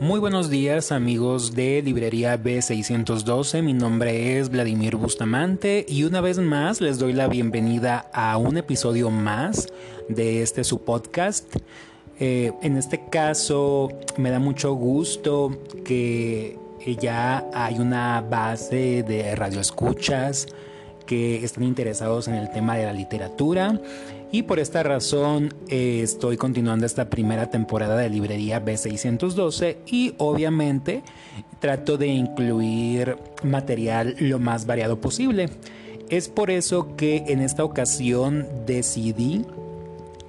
Muy buenos días amigos de Librería B612, mi nombre es Vladimir Bustamante y una vez más les doy la bienvenida a un episodio más de este su podcast. Eh, en este caso me da mucho gusto que ya hay una base de radioescuchas que están interesados en el tema de la literatura y por esta razón eh, estoy continuando esta primera temporada de Librería B612 y obviamente trato de incluir material lo más variado posible. Es por eso que en esta ocasión decidí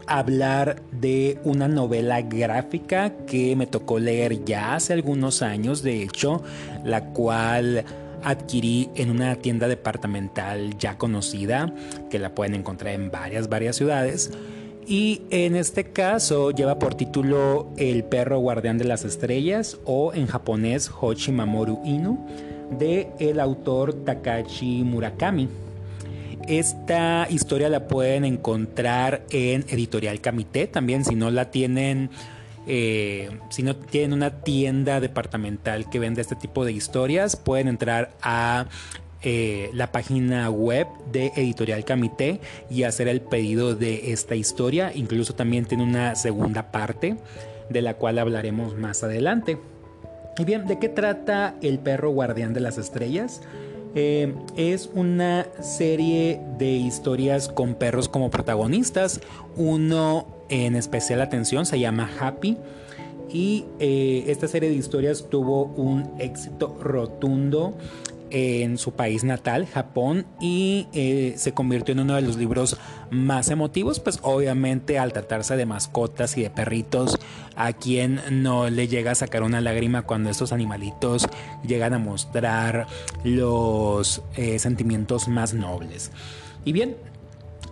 hablar de una novela gráfica que me tocó leer ya hace algunos años, de hecho, la cual adquirí en una tienda departamental ya conocida, que la pueden encontrar en varias, varias ciudades. Y en este caso lleva por título El perro guardián de las estrellas o en japonés Hochi Mamoru Inu de el autor Takashi Murakami. Esta historia la pueden encontrar en Editorial Kamite, también si no la tienen eh, si no tienen una tienda departamental que vende este tipo de historias, pueden entrar a eh, la página web de Editorial Camité y hacer el pedido de esta historia. Incluso también tiene una segunda parte de la cual hablaremos más adelante. Y bien, ¿de qué trata El perro guardián de las estrellas? Eh, es una serie de historias con perros como protagonistas. Uno en especial atención se llama Happy. Y eh, esta serie de historias tuvo un éxito rotundo en su país natal, Japón, y eh, se convirtió en uno de los libros más emotivos, pues obviamente al tratarse de mascotas y de perritos, a quien no le llega a sacar una lágrima cuando estos animalitos llegan a mostrar los eh, sentimientos más nobles. Y bien,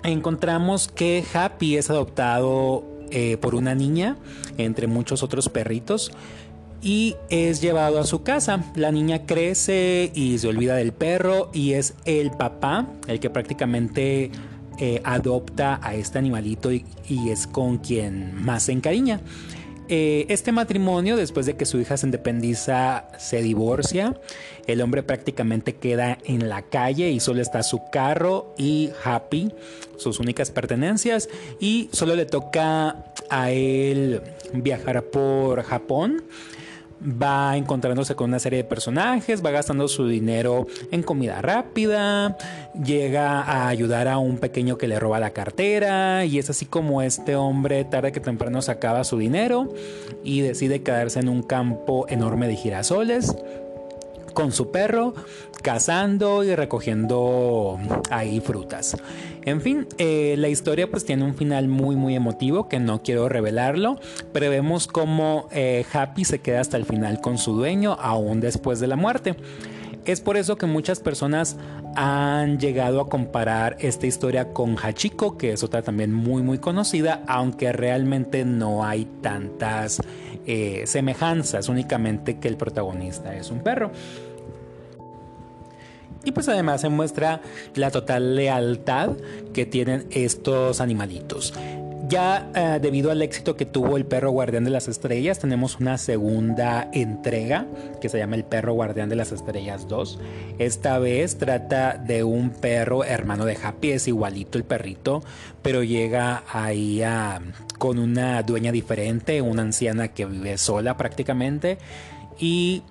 encontramos que Happy es adoptado eh, por una niña, entre muchos otros perritos, y es llevado a su casa. La niña crece y se olvida del perro y es el papá el que prácticamente eh, adopta a este animalito y, es con quien más se encariña. Eh, este matrimonio, después de que su hija se independiza, se divorcia. El hombre prácticamente queda en la calle y solo está su carro y Happy, sus únicas pertenencias. Y solo le toca a él viajar por Japón va encontrándose con una serie de personajes, va gastando su dinero en comida rápida, llega a ayudar a un pequeño que le roba la cartera y es así como este hombre tarde que temprano sacaba su dinero y decide quedarse en un campo enorme de girasoles con su perro, cazando y recogiendo ahí frutas. En fin, eh, la historia pues tiene un final muy muy emotivo que no quiero revelarlo, pero vemos cómo eh, Happy se queda hasta el final con su dueño aún después de la muerte. Es por eso que muchas personas han llegado a comparar esta historia con Hachiko, que es otra también muy muy conocida, aunque realmente no hay tantas eh, semejanzas, únicamente que el protagonista es un perro. Y pues además se muestra la total lealtad que tienen estos animalitos. Ya eh, debido al éxito que tuvo el perro guardián de las estrellas, tenemos una segunda entrega que se llama el perro guardián de las estrellas 2. Esta vez trata de un perro hermano de Happy, es igualito el perrito, pero llega ahí con una dueña diferente, una anciana que vive sola prácticamente. Y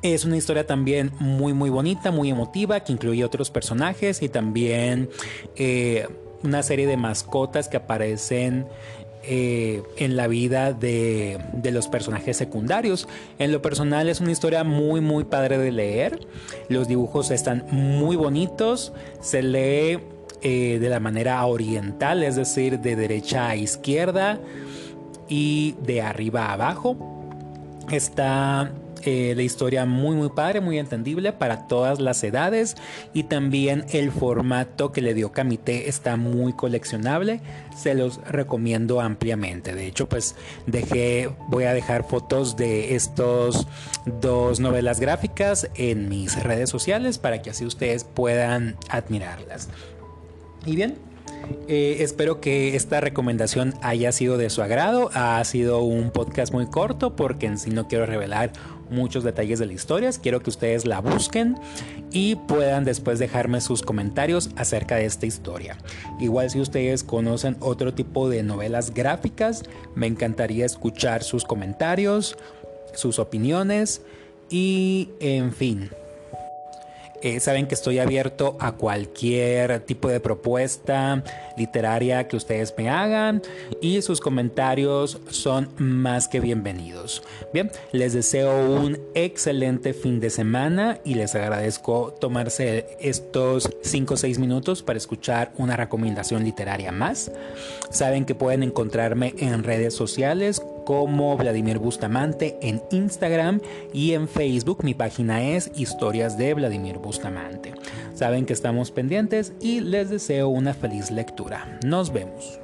es una historia también muy muy bonita, muy emotiva, que incluye otros personajes y también eh, una serie de mascotas que aparecen eh, en la vida de, los personajes secundarios. En lo personal es una historia muy muy padre de leer. Los dibujos están muy bonitos. Se lee eh, de la manera oriental, es decir, de derecha a izquierda y de arriba a abajo. Está eh, la historia muy muy padre, muy entendible para todas las edades y también el formato que le dio Camité está muy coleccionable, se los recomiendo ampliamente. De hecho, pues dejé, voy a dejar fotos de estos dos novelas gráficas en mis redes sociales para que así ustedes puedan admirarlas. Y bien, Eh, espero que esta recomendación haya sido de su agrado. Ha sido un podcast muy corto porque en sí no quiero revelar muchos detalles de la historia. Quiero que ustedes la busquen y puedan después dejarme sus comentarios acerca de esta historia. Igual si ustedes conocen otro tipo de novelas gráficas, me encantaría escuchar sus comentarios, sus opiniones y en fin. Eh, saben que estoy abierto a cualquier tipo de propuesta literaria que ustedes me hagan y sus comentarios son más que bienvenidos. Bien, les deseo un excelente fin de semana y les agradezco tomarse estos 5 o 6 minutos para escuchar una recomendación literaria más. Saben que pueden encontrarme en redes sociales como Vladimir Bustamante en Instagram y en Facebook mi página es Historias de Vladimir Bustamante. Saben que estamos pendientes y les deseo una feliz lectura. Nos vemos.